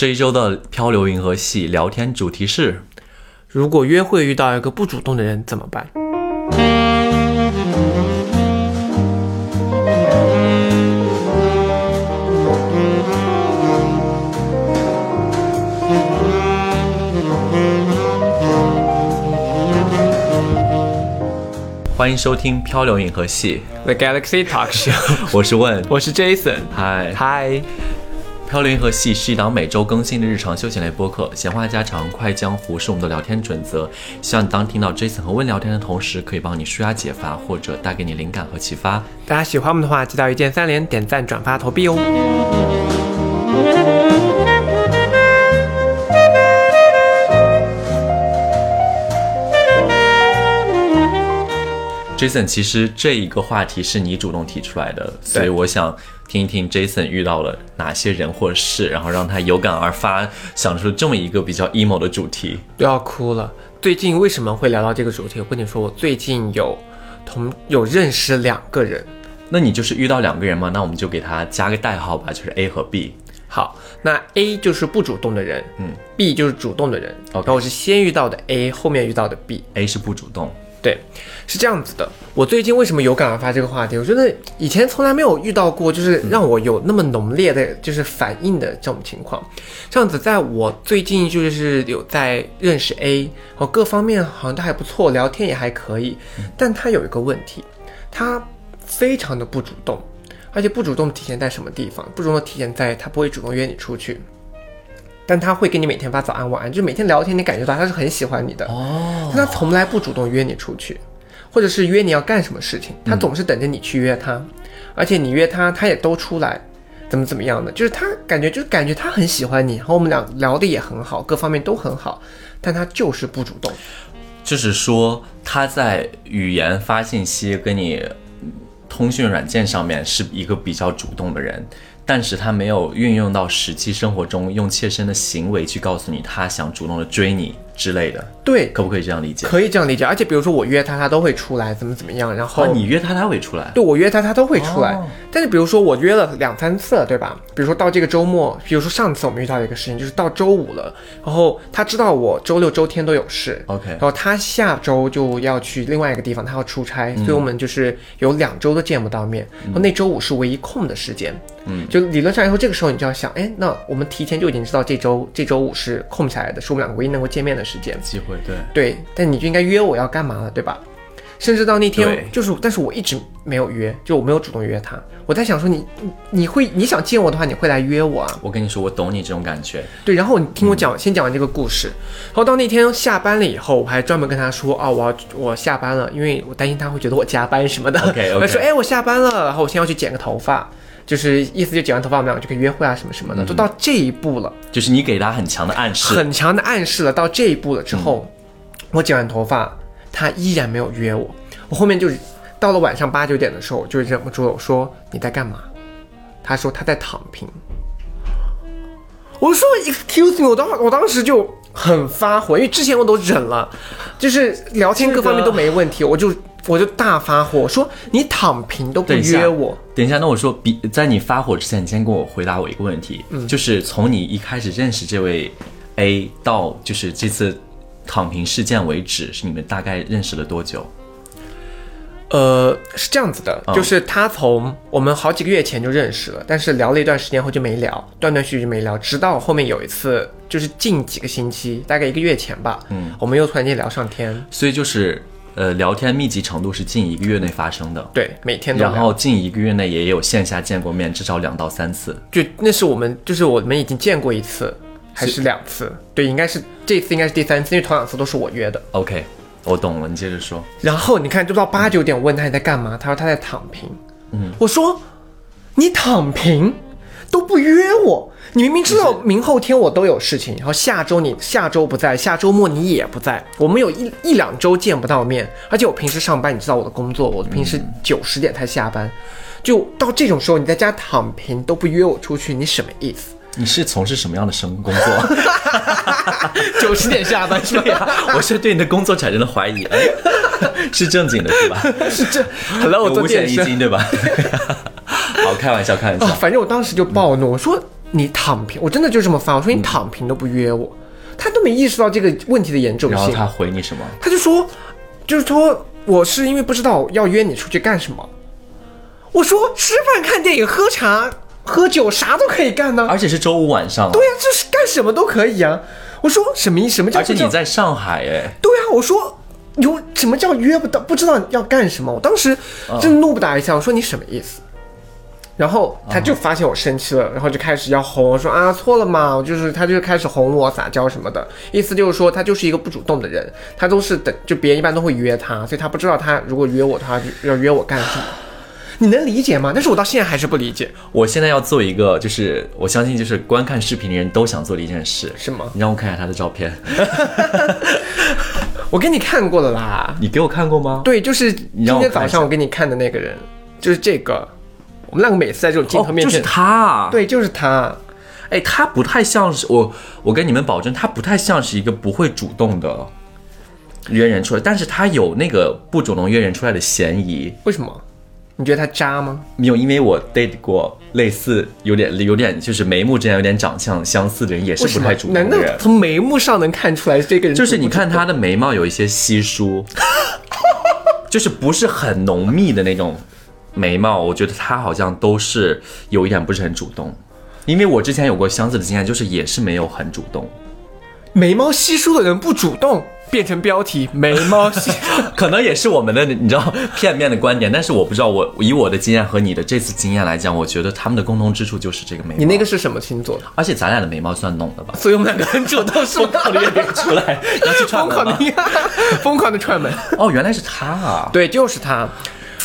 这一周的漂流银河系聊天主题是：如果约会遇到一个不主动的人怎么办？欢迎收听漂流银河系，The Galaxy Talk Show，我是问，我是 Jason。嗨，嗨，漂流银河系是一档每周更新的日常休闲类播客，闲话家常、快江湖是我们的聊天准则。希望你当听到 Jason 和温聊天的同时，可以帮你舒压解乏，或者带给你灵感和启发。大家喜欢我们的话，记得一键三连、点赞、转发、投币哦。Jason，其实这一个话题是你主动提出来的，所以我想听一听 Jason 遇到了哪些人或事，然后让他有感而发，想出这么一个比较 emo 的主题。都要哭了。最近为什么会聊到这个主题？我跟你说，我最近有同有认识两个人。那你就是遇到两个人嘛？那我们就给他加个代号吧，就是 A 和 B。好，那 A 就是不主动的人，嗯，B 就是主动的人。OK 然后我是先遇到的 A，后面遇到的 B。A 是不主动，对，是这样子的。我最近为什么有感而发这个话题？我觉得以前从来没有遇到过，就是让我有那么浓烈的，就是反应的这种情况。这样子，在我最近就是有在认识 A，哦各方面好像都还不错，聊天也还可以。但他有一个问题，他非常的不主动，而且不主动体现在什么地方？不主动体现在他不会主动约你出去。但他会给你每天发早安晚安，就每天聊天，你感觉到他是很喜欢你的。哦，但他从来不主动约你出去，或者是约你要干什么事情，他总是等着你去约他，而且你约他，他也都出来，怎么怎么样的，就是他感觉就是感觉他很喜欢你，然后我们俩聊的也很好，各方面都很好，但他就是不主动。就是说他在语言发信息跟你嗯通讯软件上面是一个比较主动的人，但是他没有运用到实际生活中，用切身的行为去告诉你他想主动的追你之类的，对，可不可以这样理解？可以这样理解。而且比如说我约他，他都会出来，怎么怎么样，然后、啊，你约他他会出来，对我约他，他都会出来。哦但是比如说我约了两三次了，对吧？比如说到这个周末，比如说上次我们遇到的一个事情，就是到周五了，然后他知道我周六周天都有事 OK 然后他下周就要去另外一个地方，他要出差，所以我们就是有两周都见不到面。然后那周五是唯一空的时间，嗯，就理论上来说，这个时候你就要想，哎，那我们提前就已经知道这周这周五是空下来的，是我们两个唯一能够见面的时间。机会对。对，但你就应该约我要干嘛了，对吧？甚至到那对天，就是，但是我一直没有约，就我没有主动约他。我在想说你，你你会你想见我的话，你会来约我啊？我跟你说，我懂你这种感觉。对，然后你听我讲，先讲完这个故事，然后到那天下班了以后，我还专门跟他说啊，我要我下班了，因为我担心他会觉得我加班什么的。我 说哎，我下班了，然后我先要去剪个头发，就是意思就剪完头发我们就可以约会啊什么什么的，都到这一步了。就是你给他很强的暗示，很强的暗示了。到这一步了之后，我剪完头发，他依然没有约我。我后面就是到了晚上八九点的时候，我就忍不住了，我说你在干嘛？他说他在躺平。我说 excuse me，我当我当时就很发火，因为之前我都忍了，就是聊天各方面都没问题，我就我就大发火，说你躺平都不约我，等一下，那我说，比在你发火之前，你先跟我回答我一个问题，嗯。就是从你一开始认识这位 A 到就是这次躺平事件为止，是你们大概认识了多久？呃，是这样子的，嗯。就是他从我们好几个月前就认识了，但是聊了一段时间后就没聊，断断续续没聊，直到后面有一次，就是近几个星期，大概一个月前吧，嗯，我们又突然间聊上天，所以就是呃，聊天密集程度是近一个月内发生的，对，每天都聊，然后近一个月内也有线下见过面，至少两到三次。就那是我们，就是我们已经见过一次，还是两次？对，应该是这次应该是第三次，因为头两次都是我约的。OK，我懂了，你接着说。然后你看，就到八九点，我问他你在干嘛，他说他在躺平。嗯，我说你躺平都不约我，你明明知道明后天我都有事情，然后下周你下周不在，下周末你也不在，我们有一一两周见不到面，而且我平时上班，你知道我的工作，我平时九十点才下班，就到这种时候你在家躺平都不约我出去，你什么意思？你是从事什么样的生工作？九十点下班是吧？我是对你的工作产生了怀疑。哎，是正经的是吧？是这，Hello，我有五做电商。险一金对吧？好，开玩笑，开玩啊，笑。反正我当时就暴怒，我说你躺平，我真的就这么发，我说你躺平都不约我，他都没意识到这个问题的严重性。然后他回你什么？他就说，就是说我是因为不知道要约你出去干什么。我说吃饭、看电影、喝茶、喝酒，啥都可以干呢。而且是周五晚上啊，对呀、这是干什么都可以啊。我说什么意什么叫而且你在上海哎，对啊，我说有什么叫约不到，不知道要干什么。我当时真的怒不打一下，我说你什么意思？然后他就发现我生气了，然后就开始要哄我说啊错了嘛，我就是他就开始哄我撒娇什么的，意思就是说他就是一个不主动的人，他都是等就别人一般都会约他，所以他不知道他如果约我，他就要约我干什么。你能理解吗？但是我到现在还是不理解，我现在要做一个，就是我相信就是观看视频的人都想做的一件事，是吗？你让我看一下他的照片，我给你看过了啦，你给我看过吗？对，就是今天早上我给你看的那个人，就是这个。我们两个每次在这种镜头哦，就是，他啊，对，就是他。哎，他不太像是我，我跟你们保证，他不太像是一个不会主动的约人出来，但是他有那个不主动约人出来的嫌疑。为什么？你觉得他渣吗？没有，因为我 date 过类似有点有点就是眉目之间有点长相相似的人，也是不太主？动难道的人。从眉目上能看出来这个人就是你看他的眉毛有一些稀疏，就是不是很浓密的那种眉毛，我觉得他好像都是有一点不是很主动。因为我之前有过相似的经验，就是也是没有很主动，眉毛稀疏的人不主动，变成标题眉毛稀疏。可能也是我们的你知道 片面的观点，但是我不知道我以我的经验和你的这次经验来讲，我觉得他们的共同之处就是这个眉毛。你那个，是什么星座的？而且咱俩的眉毛算浓的吧？所以我们两个很主动，是吗？我的出来，要去串门？疯狂的，疯狂的串门。哦，原来是他啊！对，就是他。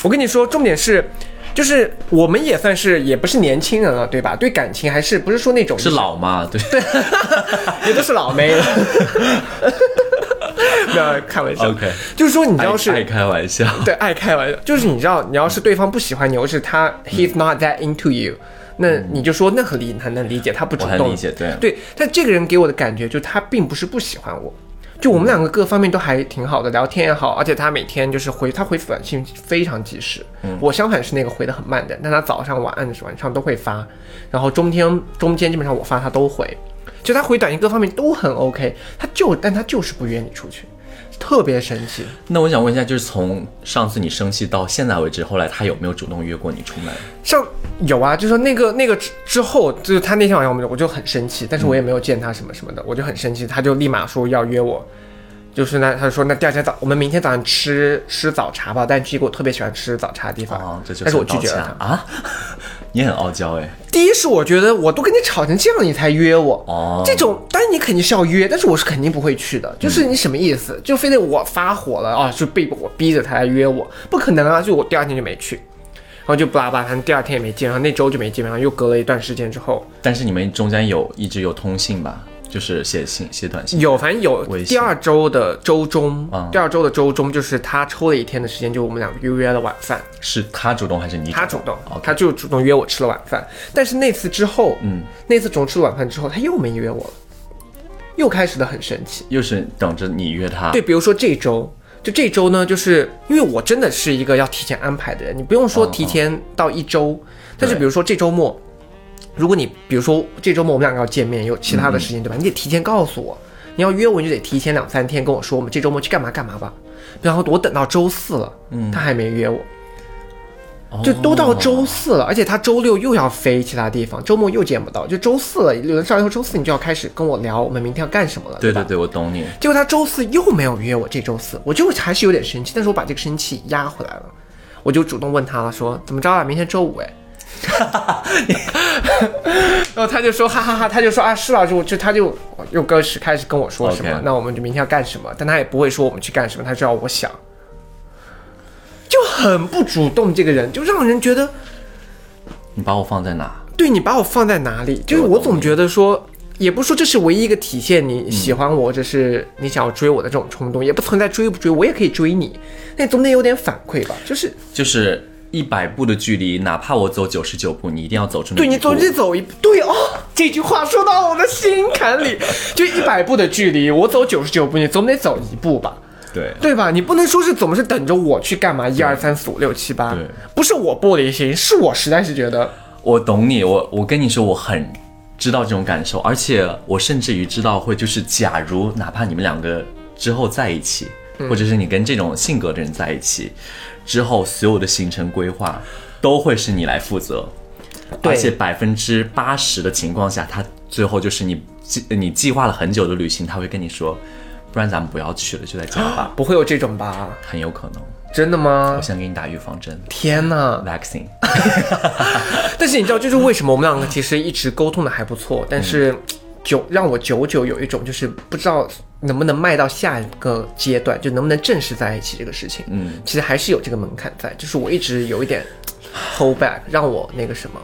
我跟你说，重点是，就是我们也算是也不是年轻人了，对吧？对感情还是不是说那种是老吗？对对 也都是老妹了。没有开玩笑 OK 就是说你知道是爱爱开玩笑。对，爱开玩笑，就是你知道，你要是对方不喜欢你，或是他 he's not that into you，那你就说那很理很能理解，他不主动，理解，对对，但这个人给我的感觉，就他并不是不喜欢我，就我们两个各方面都还挺好的，聊天也好，而且他每天就是回他回短信非常及时，我相反是那个回的很慢的，但他早上、晚安、晚上都会发，然后中间中间基本上我发他都回，就他回短信各方面都很 OK，他就但他就是不约你出去，特别神奇。那我想问一下，就是从上次你生气到现在为止，后来他有没有主动约过你出门？像有啊，就说那个那个之之后，就是他那天晚上我们我就很生气，但是我也没有见他什么什么的，我就很生气，他就立马说要约我，就是那他说那第二天早我们明天早上吃吃早茶吧，但是一个我特别喜欢吃早茶的地方，哦，这就但是我拒绝了他。啊！你很傲娇哎，第一是我觉得我都跟你吵成这样，你才约我，哦这种当然你肯定是要约，但是我是肯定不会去的，就是你什么意思？就非得我发火了啊，就被我逼着他来约我，不可能啊！就我第二天就没去，然后就巴拉巴拉，反正第二天也没见，然后那周就没见，然后又隔了一段时间之后，但是你们中间有一直有通信吧？就是写信、写短信。有，反正有第二周的周中，嗯第二周的周中就是他抽了一天的时间，就我们两个又约了晚饭，是他主动还是你？他主动，OK 他就主动约我吃了晚饭。但是那次之后，嗯，那次中吃了晚饭之后，他又没约我了，又开始的很神奇。又是等着你约他。对，比如说这周，就这周呢，就是因为我真的是一个要提前安排的人，你不用说哦提前到一周，但是比如说这周末，如果你比如说这周末我们两个要见面，有其他的时嗯间，对吧？你得提前告诉我，你要约我，你就得提前两三天跟我说，我们这周末去干嘛干嘛吧。然后我等到周四了，嗯他还没约我，哦，就都到周四了，而且他周六又要飞其他地方，周末又见不到，就周四了，有人上来说周四你就要开始跟我聊我们明天要干什么了，对对对，我懂你。结果他周四又没有约我，这周四我就还是有点生气，但是我把这个生气压回来了，我就主动问他了，说怎么着啊？明天周五哎。然后他就说哈哈哈他就说啊是啊，就就他就又开始开始跟我说什么那我们就明天要干什么，但他也不会说我们去干什么，他知道我想，就很不主动，这个人就让人觉得你把我放在哪？对你把我放在哪里？就是我总觉得说，也不是说这是唯一一个体现你喜欢我，或者是你想要追我的这种冲动，也不存在追不追，我也可以追你，那总得有点反馈吧？就是就是一百步的距离，哪怕我走九十九步，你一定要走出那对你总得走一步，对哦，这句话说到我的心坎里，就一百步的距离，我走九十九步，你总得走一步吧？对。对吧？你不能说是总是等着我去干嘛？一二三四五六七八，对。不是我玻璃心，是我实在是觉得我懂你，我我跟你说，我很知道这种感受，而且我甚至于知道会就是，假如哪怕你们两个之后在一起，嗯。或者是你跟这种性格的人在一起之后，所有的行程规划都会是你来负责，而且百分之八十的情况下，他最后就是你计你计划了很久的旅行，他会跟你说，不然咱们不要去了，就在家吧，不会有这种吧？很有可能。真的吗我？先给你打预防针天哪！，vaccine。但是你知道，就是为什么我们两个其实一直沟通的还不错，但是久让我久久有一种就是不知道能不能迈到下一个阶段，就能不能正式在一起这个事情。嗯，其实还是有这个门槛在，就是我一直有一点 hold back，让我那个什么。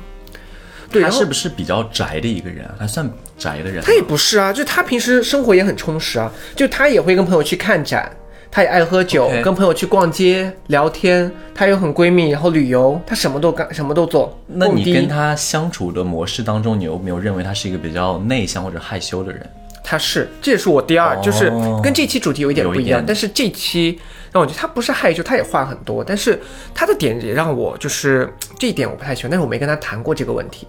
对，他是不是比较宅的一个人啊？他算宅的人？他也不是啊，就他平时生活也很充实啊，就他也会跟朋友去看展，他也爱喝酒跟朋友去逛街聊天，他又很闺蜜，然后旅游，他什么都干，什么都做。那你跟他相处的模式当中，你有没有认为他是一个比较内向或者害羞的人？他是，这也是我第二，哦就是跟这期主题有一点不一样，一但是这期让我觉得他不是害羞，他也话很多，但是他的点也让我就是这一点我不太喜欢，但是我没跟他谈过这个问题。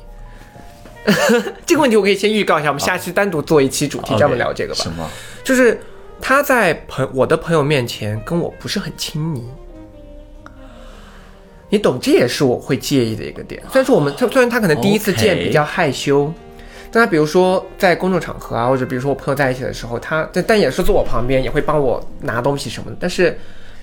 这个问题我可以先预告一下，我们下期单独做一期主题，专门聊这个吧。什么？就是他在朋我的朋友面前跟我不是很亲昵，你懂，这也是我会介意的一个点。虽然说我们虽然他可能第一次见比较害羞。但他比如说在公众场合啊，或者比如说我朋友在一起的时候，他但但也是坐我旁边，也会帮我拿东西什么的，但是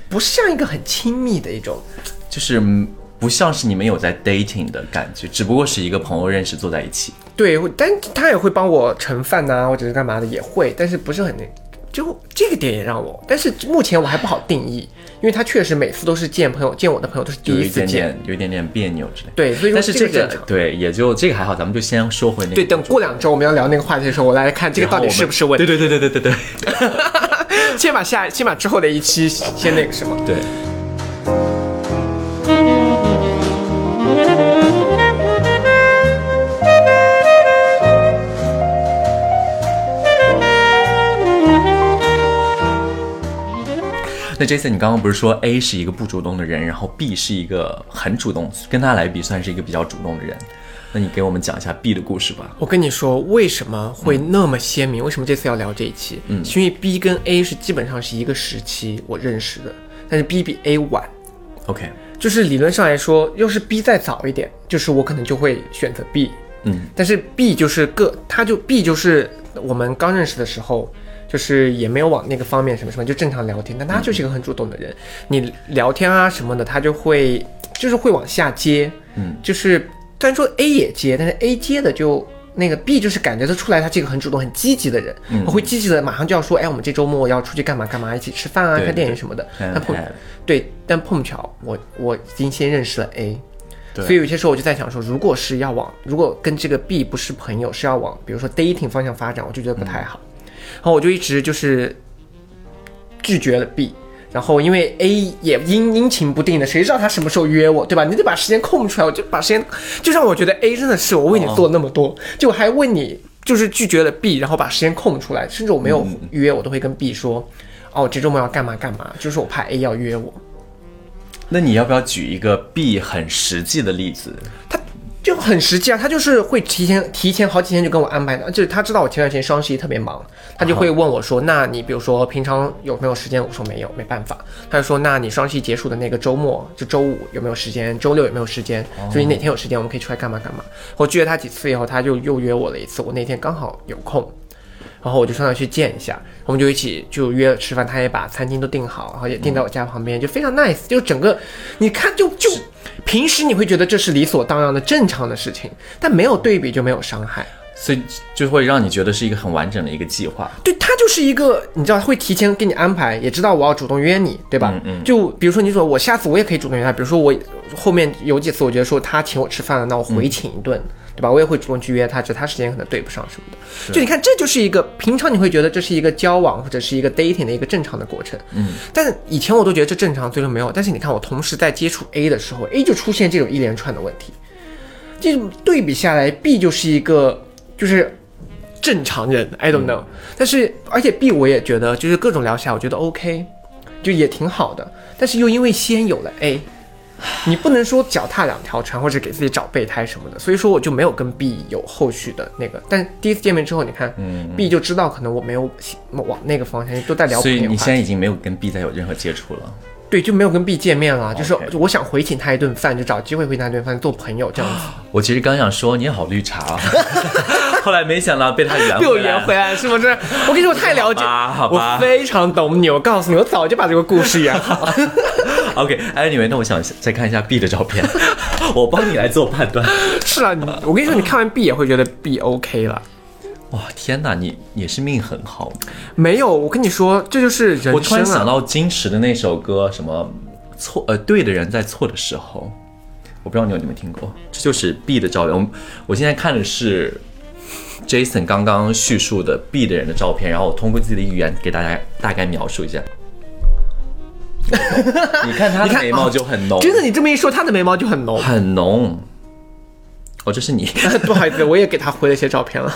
不是像一个很亲密的一种。就是嗯不像是你们有在 dating 的感觉，只不过是一个朋友认识坐在一起。对，会但他也会帮我盛饭呐、或者是干嘛的，也会，但是不是很那，就这个点也让我，但是目前我还不好定义，因为他确实每次都是见朋友，见我的朋友都是第一次见，一点点，有一点点别扭之类。对，所以说但是这个这。对，也就这个还好，咱们就先说回那个。对，等过两周我们要聊那个话题的时候，我来看这个到底是不是问题。对对对对对对对 先把下，先把之后的一期先那个什么。对。那 Jason，你刚刚不是说 A 是一个不主动的人，然后 B 是一个很主动，跟他来比算是一个比较主动的人。那你给我们讲一下 B 的故事吧。我跟你说，为什么会那么鲜明？为什么这次要聊这一期？嗯，是因为 B 跟 A 是基本上是一个时期我认识的，但是 B 比 A 晚。OK，就是理论上来说，要是 B 再早一点，就是我可能就会选择 B。嗯，但是 B 就是个，他就 B 就是我们刚认识的时候，就是也没有往那个方面什么什么，就正常聊天。但他就是一个很主动的人，你聊天啊什么的，他就会就是会往下接。嗯，就是虽然说 A 也接，但是 A 接的就。那个 B 就是感觉得出来，他是一个很主动、很积极的人，嗯会积极的马上就要说，哎，我们这周末要出去干嘛干嘛，一起吃饭啊，看电影什么的。看但碰看对，但碰巧我我已经先认识了 A，对所以有些时候我就在想说，如果是要往，如果跟这个 B 不是朋友，是要往比如说 dating 方向发展，我就觉得不太好。然后我就一直就是拒绝了 B。然后因为 A 也阴阴晴不定的，谁知道他什么时候约我，对吧？你得把时间空出来，我就把时间，就让我觉得 A 真的是我为你做了那么多，就我还为你就是拒绝了 B，然后把时间空出来，甚至我没有约，我都会跟 B 说，哦，这周末要干嘛干嘛，就是我怕 A 要约我。那你要不要举一个 B 很实际的例子？他就很实际啊，他就是会提前提前好几天就跟我安排的，就是他知道我前段时间双十一特别忙，他就会问我说：“那你比如说平常有没有时间？”我说没有，没办法。他就说：“那你双十一结束的那个周末，就周五有没有时间？周六有没有时间？所以哪天有时间，我们可以出来干嘛干嘛。”我拒绝他几次以后，他就又约我了一次，我那天刚好有空。然后我就上那去见一下，我们就一起就约了吃饭，他也把餐厅都订好，然后也订在我家旁边，就非常 nice。就整个，你看就就平时你会觉得这是理所当然的正常的事情，但没有对比就没有伤害。所以就会让你觉得是一个很完整的一个计划。对他就是一个，你知道会提前给你安排，也知道我要主动约你，对吧？嗯嗯就比如说你说我下次我也可以主动约他，比如说我后面有几次我觉得说他请我吃饭了，那我回请一顿，对吧？我也会主动去约他，只是他时间可能对不上什么的。就你看，这就是一个平常你会觉得这是一个交往或者是一个 dating 的一个正常的过程，嗯，但以前我都觉得这正常，最终没有。但是你看我同时在接触 A 的时候，A 就出现这种一连串的问题，这种对比下来，B 就是一个就是正常人，I don't know、但是而且 B 我也觉得就是各种聊起来，我觉得 OK，就也挺好的。但是又因为先有了 A，你不能说脚踏两条船或者给自己找备胎什么的，所以说我就没有跟 B 有后续的那个。但第一次见面之后，你看、嗯 B 就知道可能我没有往那个方向，都在聊朋所以友你现在已经没有跟 B 再有任何接触了。对就没有跟 B 见面了，就是我想回请他一顿饭，就找机会回请他一顿饭做朋友这样子。我其实刚想说你好绿茶啊，后来没想到被他圆被我回来圆回来是不是？我跟你说，我太了解，我非常懂你。我告诉你，我早就把这个故事圆好了。OK，Anyway，、那我想再看一下 B 的照片，我帮你来做判断。是啊，你我跟你说，你看完 B 也会觉得 B OK 了。哇，天哪，你也是命很好。没有，我跟你说，这就是人生、啊。我突然想到金池的那首歌，什么错呃对的人在错的时候，我不知道你有没有听过，这就是 B 的照片。我我现在看的是 Jason 刚刚叙述的 B 的人的照片，然后我通过自己的语言给大家大概描述一下。你看他的眉毛就很浓，真的，你这么一说，他的眉毛就很浓。很浓。哦，这是你。不好意思，我也给他回了一些照片了。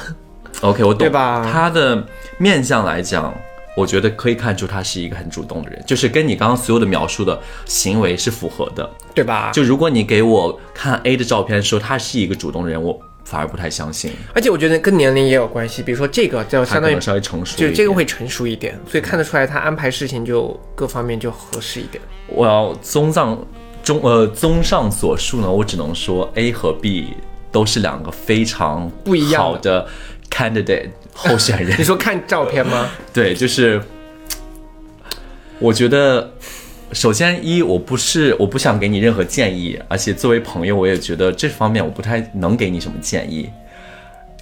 OK，我懂，对吧他的面相来讲，我觉得可以看出他是一个很主动的人，就是跟你刚刚所有的描述的行为是符合的。对吧？就如果你给我看 A 的照片，说他是一个主动的人，我反而不太相信。而且我觉得跟年龄也有关系，比如说这个就相当于稍微成熟就这个会成熟一点，所以看得出来他安排事情就各方面就合适一点。我要综上综呃综上所述呢，我只能说 A 和 B 都是两个非常不一样的 candidate 候选人 你。说看照片吗？对，就是我觉得，首先一我不是我不想给你任何建议，而且作为朋友，我也觉得这方面我不太能给你什么建议。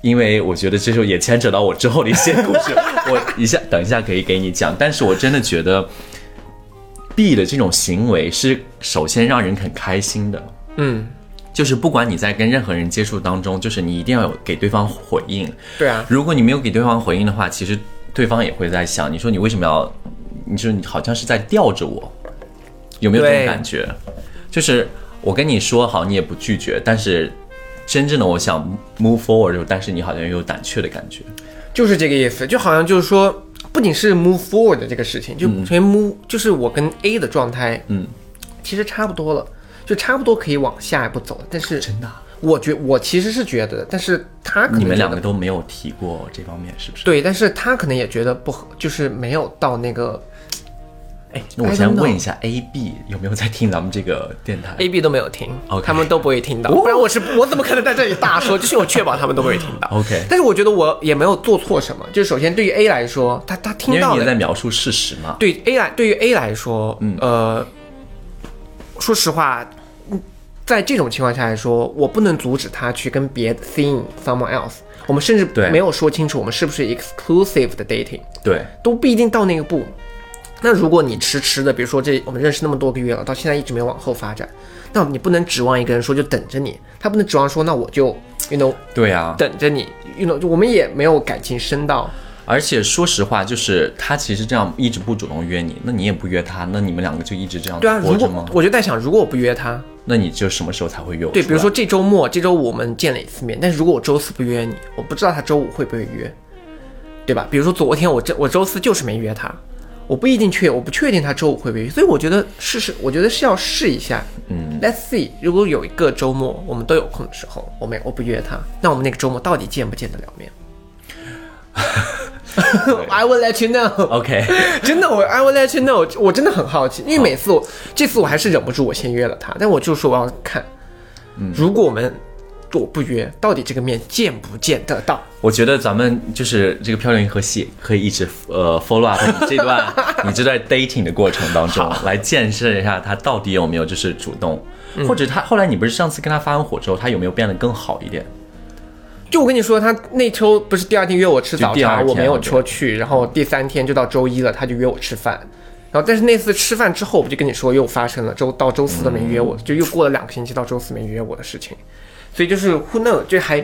因为我觉得这就也牵扯到我之后的一些故事，我一下等一下可以给你讲。但是我真的觉得 B 的这种行为是首先让人很开心的，嗯，就是不管你在跟任何人接触当中，就是你一定要有给对方回应。对啊，如果你没有给对方回应的话，其实对方也会在想，你说你为什么要？你说你好像是在吊着我，有没有这种感觉？就是我跟你说好，你也不拒绝，但是真正的我想 move forward 的时候，但是你好像又有胆怯的感觉。就是这个意思，就好像就是说，不仅是 move forward 的这个事情，就首先 move 就是我跟 A 的状态，嗯，其实差不多了，就差不多可以往下一步走了。但是真的啊、我觉我其实是觉得，但是他可能你们两个都没有提过这方面，是不是？对，但是他可能也觉得不合，就是没有到那个哎，那我先问一下 A、B 有没有在听咱们这个电台 A、B 都没有听他们都不会听到，不然我是我怎么可能在这里大说？就是我确保他们都不会听到。OK 但是我觉得我也没有做错什么，就是首先对于 A 来说，他他听到了因为你在描述事实嘛。对 A 来，对于 A 来说，嗯，呃，说实话，嗯在这种情况下来说，我不能阻止他去跟别的 seeing someone else。我们甚至没有说清楚我们是不是 exclusive 的 dating，对，都不一定到那个步。那如果你迟迟的，比如说这我们认识那么多个月了，到现在一直没有往后发展，那你不能指望一个人说就等着你，他不能指望说那我就 you know 对啊。等着你，you know 就我们也没有感情深到，而且说实话，就是他其实这样一直不主动约你，那你也不约他，那你们两个就一直这样对啊，如果？我就在想，如果我不约他，那你就什么时候才会约我？对，比如说，这周末，这周五我们见了一次面，但是如果我周四不约你，我不知道他周五会不会约，对吧？比如说昨天我这我周四就是没约他，我不一定确，我不确定他周五会不会约，所以我觉得试试，我觉得是要试一下。嗯，Let's see，如果有一个周末我们都有空的时候，我们我不约他，那我们那个周末到底见不见得了面？I will let you know。OK，真的，我 I will let you know，我真的很好奇，因为每次我这次我还是忍不住，我先约了他，但我就说我要看，如果我们我不约，到底这个面见不见得到？我觉得咱们就是这个漂亮银河系可以一直呃 follow up 你这段 你这段 dating 的过程当中，来见识一下他到底有没有就是主动，嗯或者他后来你不是上次跟他发完火之后，他有没有变得更好一点？就我跟你说，他那周不是第二天约我吃早茶，我没有对说去，然后第三天就到周一了，他就约我吃饭。然后，但是那次吃饭之后，我不就跟你说又发生了周到周四都没约我，就又过了两个星期到周四没约我的事情，所以就是 who know，就还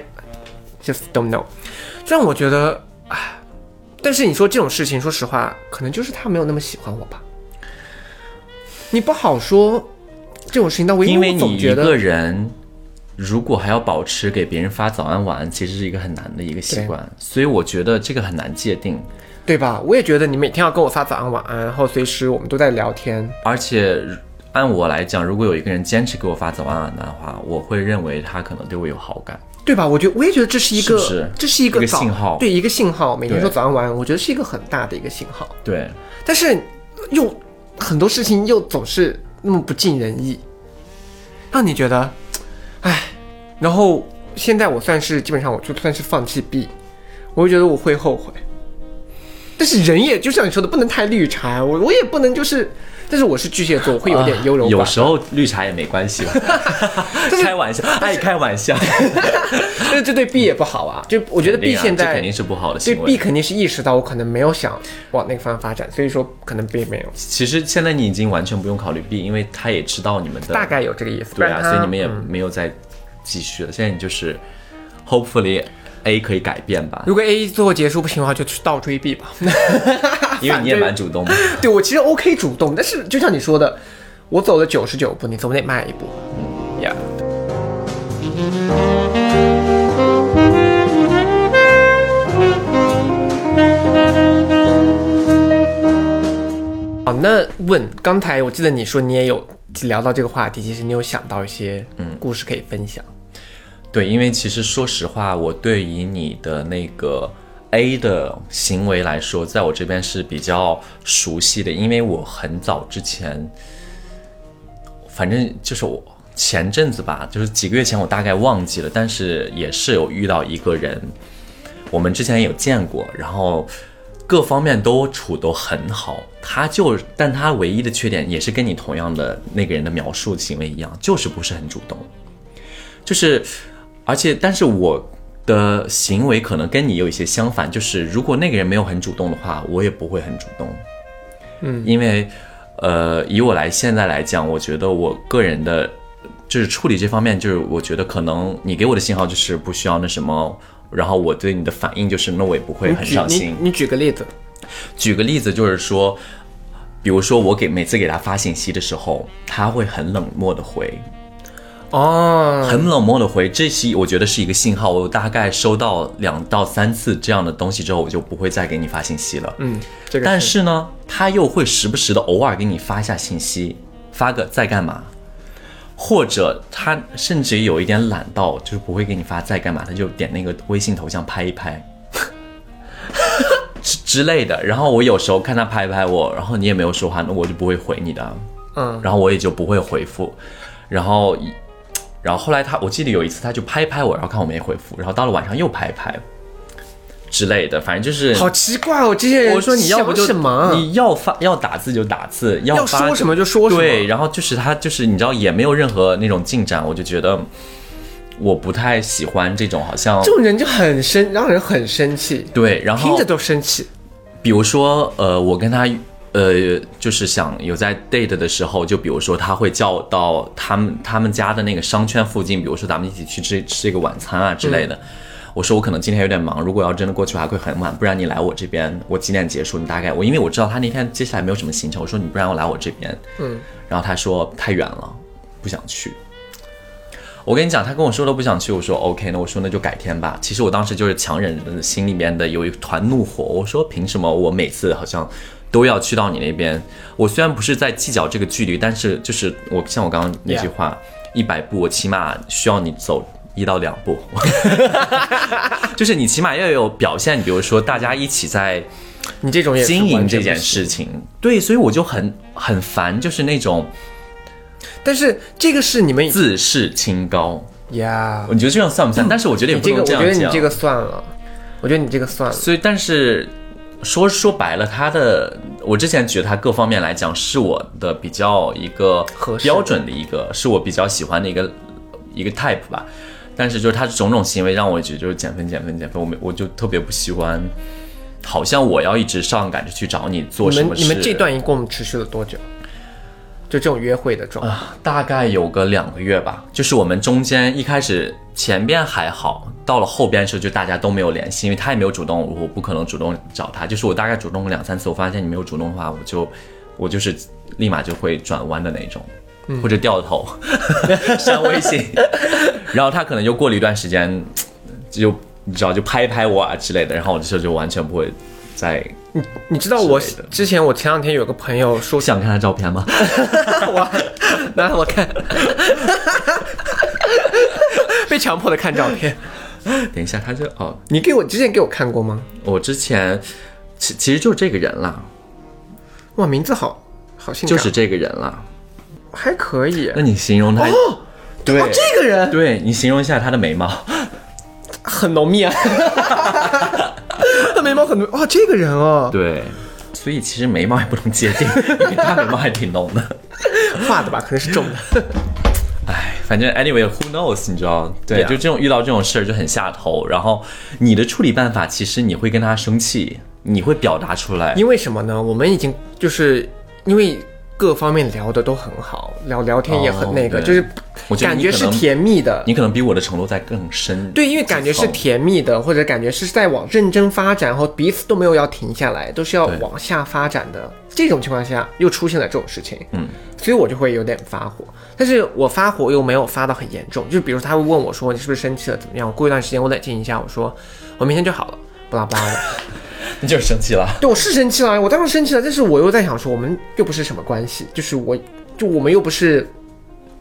just don't know，这让我觉得，唉，但是你说这种事情，说实话，可能就是他没有那么喜欢我吧，你不好说这种事情。但我因为你一个人如果还要保持给别人发早安晚安，其实是一个很难的一个习惯，所以我觉得这个很难界定。对吧？我也觉得你每天要跟我发早安晚安，然后随时我们都在聊天，而且按我来讲，如果有一个人坚持给我发早安晚安的话，我会认为他可能对我有好感。对吧？我觉得我也觉得这是一个，是是这是一个信号对一个信号。每天说早安晚安，我觉得是一个很大的一个信号。对，但是又很多事情又总是那么不尽人意，让你觉得，唉。然后现在我算是基本上我就算是放弃 B，我会觉得我会后悔。但是人也就像你说的，不能太绿茶，我我也不能就是，但是我是巨蟹座，我会有点优柔寡断。啊有时候绿茶也没关系吧，开玩笑，爱开玩笑。但是这对 B 也不好啊。就我觉得 B 现在这肯定是不好的对行 B。肯定是意识到我可能没有想往那个方向发展，所以说可能 B 没有，其实现在你已经完全不用考虑 B，因为他也知道你们的大概有这个意思。不对啊，所以你们也嗯没有再继续了。现在你就是 hopefully A 可以改变吧，如果 A 最后结束不行的话，就去倒追 B 吧。因为你也蛮主动的。对我其实 OK 主动，但是就像你说的，我走了九十九步，你总得迈一步。嗯呀。好，那问刚才我记得你说你也有聊到这个话题，其实你有想到一些嗯故事可以分享。对，因为其实说实话，我对于你的那个 A 的行为来说，在我这边是比较熟悉的，因为我很早之前，反正就是我前阵子吧，就是几个月前，我大概忘记了，但是也是有遇到一个人，我们之前有见过，然后各方面都处都很好，他就，但他唯一的缺点也是跟你同样的那个人的描述行为一样，就是不是很主动。就是，而且，但是我的行为可能跟你有一些相反，就是如果那个人没有很主动的话，我也不会很主动。嗯，因为，呃，以我来现在来讲，我觉得我个人的，就是处理这方面，就是我觉得可能你给我的信号就是不需要那什么，然后我对你的反应就是那我也不会很上心。你举个例子，举个例子，就是说，比如说我给每次给他发信息的时候，他会很冷漠的回，哦，很冷漠的回，这是我觉得是一个信号。我大概收到两到三次这样的东西之后，我就不会再给你发信息了。嗯，这个但是呢，他又会时不时的偶尔给你发一下信息，发个在干嘛，或者他甚至有一点懒到，就是不会给你发在干嘛，他就点那个微信头像拍一拍。之之类的，然后我有时候看他拍拍我，然后你也没有说话，那我就不会回你的，嗯，然后我也就不会回复，然后，然后后来他，我记得有一次他就拍拍我，然后看我没回复，然后到了晚上又拍拍之类的，反正就是，好奇怪哦，这些人我说你要不就？你要发要打字就打字，要发说什么就说什么对，然后就是他就是你知道也没有任何那种进展，我就觉得我不太喜欢这种好像这种人就很生，让人很生气，对，然后听着都生气。比如说，呃，我跟他，呃，就是想有在 date 的时候，就比如说他会叫到他们他们家的那个商圈附近，比如说咱们一起去吃吃一个晚餐啊之类的。嗯我说我可能今天有点忙，如果要真的过去还会很晚，不然你来我这边，我几点结束？你大概我因为我知道他那天接下来没有什么行程，我说你不然我来我这边，嗯，然后他说太远了，不想去。我跟你讲，他跟我说都不想去，我说 OK，那我说那就改天吧。其实我当时就是强忍着心里面的有一团怒火，我说凭什么我每次好像都要去到你那边？我虽然不是在计较这个距离，但是就是我像我刚刚那句话，一百步我起码需要你走一到两步，就是你起码要有表现，比如说大家一起在你这种经营这件事情，对，所以我就很很烦，就是那种但是这个是你们自视清高。呀，我觉得这样算不算？但是我觉得也不你这个，我能这样讲。觉得你这个算了，我觉得你这个算了。所以，但是说说白了，他的我之前觉得他各方面来讲是我的比较一个标准的一个，是我比较喜欢的一个一个 type 吧。但是就是他种种行为让我觉得就是减分减分减分，我没我就特别不喜欢，好像我要一直上赶着去找你做你什么事。们你们这段一共持续了多久？就这种约会的状态，啊，大概有个两个月吧。就是我们中间一开始前边还好，到了后边的时候就大家都没有联系，因为他也没有主动，我不可能主动找他。就是我大概主动了两三次，我发现你没有主动的话，我就我就是立马就会转弯的那种，或者掉头删微信。然后他可能就过了一段时间，就你知道就拍一拍我啊之类的，然后我这时候就完全不会再你你知道我之前我前两天有个朋友说想看他照片吗？我拿我看，被强迫的看照片。等一下，他就哦，你给我之前给我看过吗？我之前其其实就是这个人啦，哇，名字好好性感，就是这个人啦。还可以。那你形容他哦，对、哦，这个人对你形容一下他的眉毛，很浓密啊，他眉毛很浓。哇，这个人哦，对，所以其实眉毛也不能界定，因为他眉毛还挺浓的。画的吧，可能是重的。哎，反正 anyway，who knows，你知道？对就这种遇到这种事儿就很下头。然后你的处理办法，其实你会跟他生气，你会表达出来。因为什么呢？我们已经就是因为各方面聊的都很好，聊聊天也很那个，就是我觉得感觉是甜蜜的。你可能比我的程度在更深。对，因为感觉是甜蜜的，或者感觉是在往认真发展，然后彼此都没有要停下来，都是要往下发展的。这种情况下，又出现了这种事情，嗯，所以我就会有点发火。但是我发火又没有发到很严重，就比如他会问我说你是不是生气了，怎么样？过一段时间我冷静一下，我说我明天就好了，巴拉巴拉的。那就是生气了。对，我是生气了，我当然生气了，但是我又在想说，我们又不是什么关系，就是我，就我们又不是，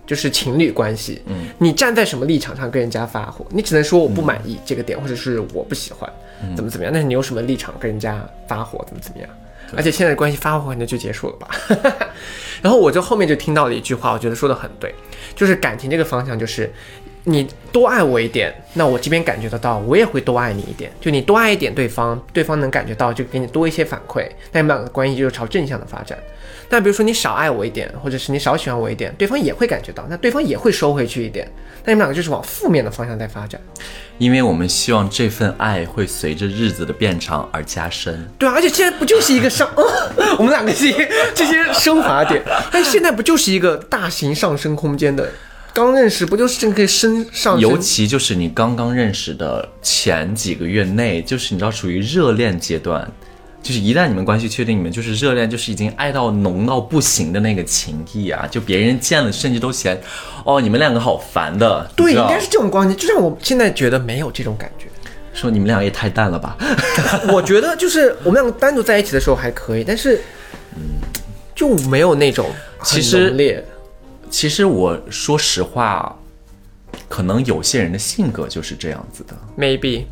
就是情侣关系。嗯，你站在什么立场上跟人家发火？你只能说我不满意这个点，或者是我不喜欢，怎么怎么样。但是你有什么立场跟人家发火，怎么怎么样？而且现在的关系发火可能就结束了吧。然后我就后面就听到了一句话，我觉得说的很对，就是感情这个方向就是。你多爱我一点，那我这边感觉得到，我也会多爱你一点。就你多爱一点对方，对方能感觉到，就给你多一些反馈，那你们两个关系就是朝正向的发展。但比如说你少爱我一点，或者是你少喜欢我一点，对方也会感觉到，那对方也会收回去一点，那你们两个就是往负面的方向在发展。因为我们希望这份爱会随着日子的变长而加深。对啊，而且现在不就是一个上，我们两个这些这些升华点，但现在不就是一个大型上升空间的？刚认识不就是正可以升上升？尤其就是你刚刚认识的前几个月内，就是你知道属于热恋阶段，就是一旦你们关系确定，你们就是热恋，就是已经爱到浓到不行的那个情谊啊，就别人见了甚至都嫌，哦，你们两个好烦的。对，应该是这种关系。就像我现在觉得没有这种感觉。说你们俩也太淡了吧。我觉得就是我们两个单独在一起的时候还可以，但是，嗯就没有那种很其实浓烈。其实我说实话，可能有些人的性格就是这样子的，maybe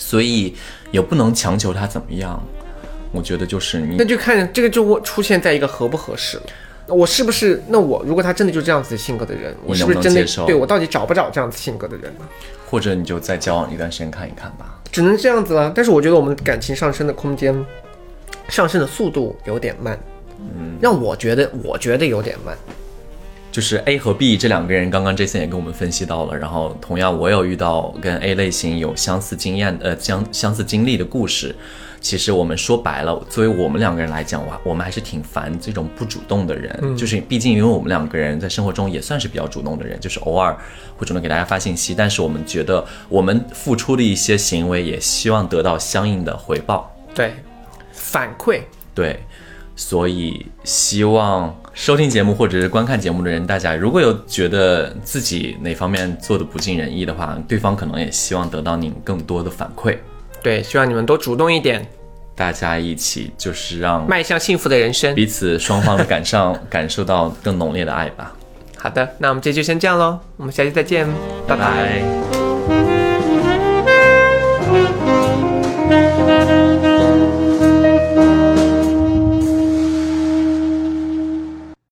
所以也不能强求他怎么样。我觉得就是你那就看这个就会出现在一个合不合适了。我是不是？那我如果他真的就这样子性格的人，我是不是真的对我到底找不找这样子性格的人呢？或者你就再交往一段时间看一看吧。只能这样子了。但是我觉得我们感情上升的空间，上升的速度有点慢，嗯，让我觉得我觉得有点慢。就是 A 和 B 这两个人，刚刚 Jason 也跟我们分析到了，然后同样我有遇到跟 A 类型有相似经验呃相相似经历的故事。其实我们说白了，作为我们两个人来讲，我我们还是挺烦这种不主动的人。就是毕竟因为我们两个人在生活中也算是比较主动的人，就是偶尔会主动给大家发信息，但是我们觉得我们付出的一些行为，也希望得到相应的回报。对，反馈对，所以希望收听节目或者是观看节目的人，大家如果有觉得自己哪方面做的不尽人意的话，对方可能也希望得到你更多的反馈，对，希望你们多主动一点，大家一起就是让迈向幸福的人生。彼此双方的感上感受到更浓烈的爱吧。好的，那我们这期就先这样喽，我们下期再见，拜拜拜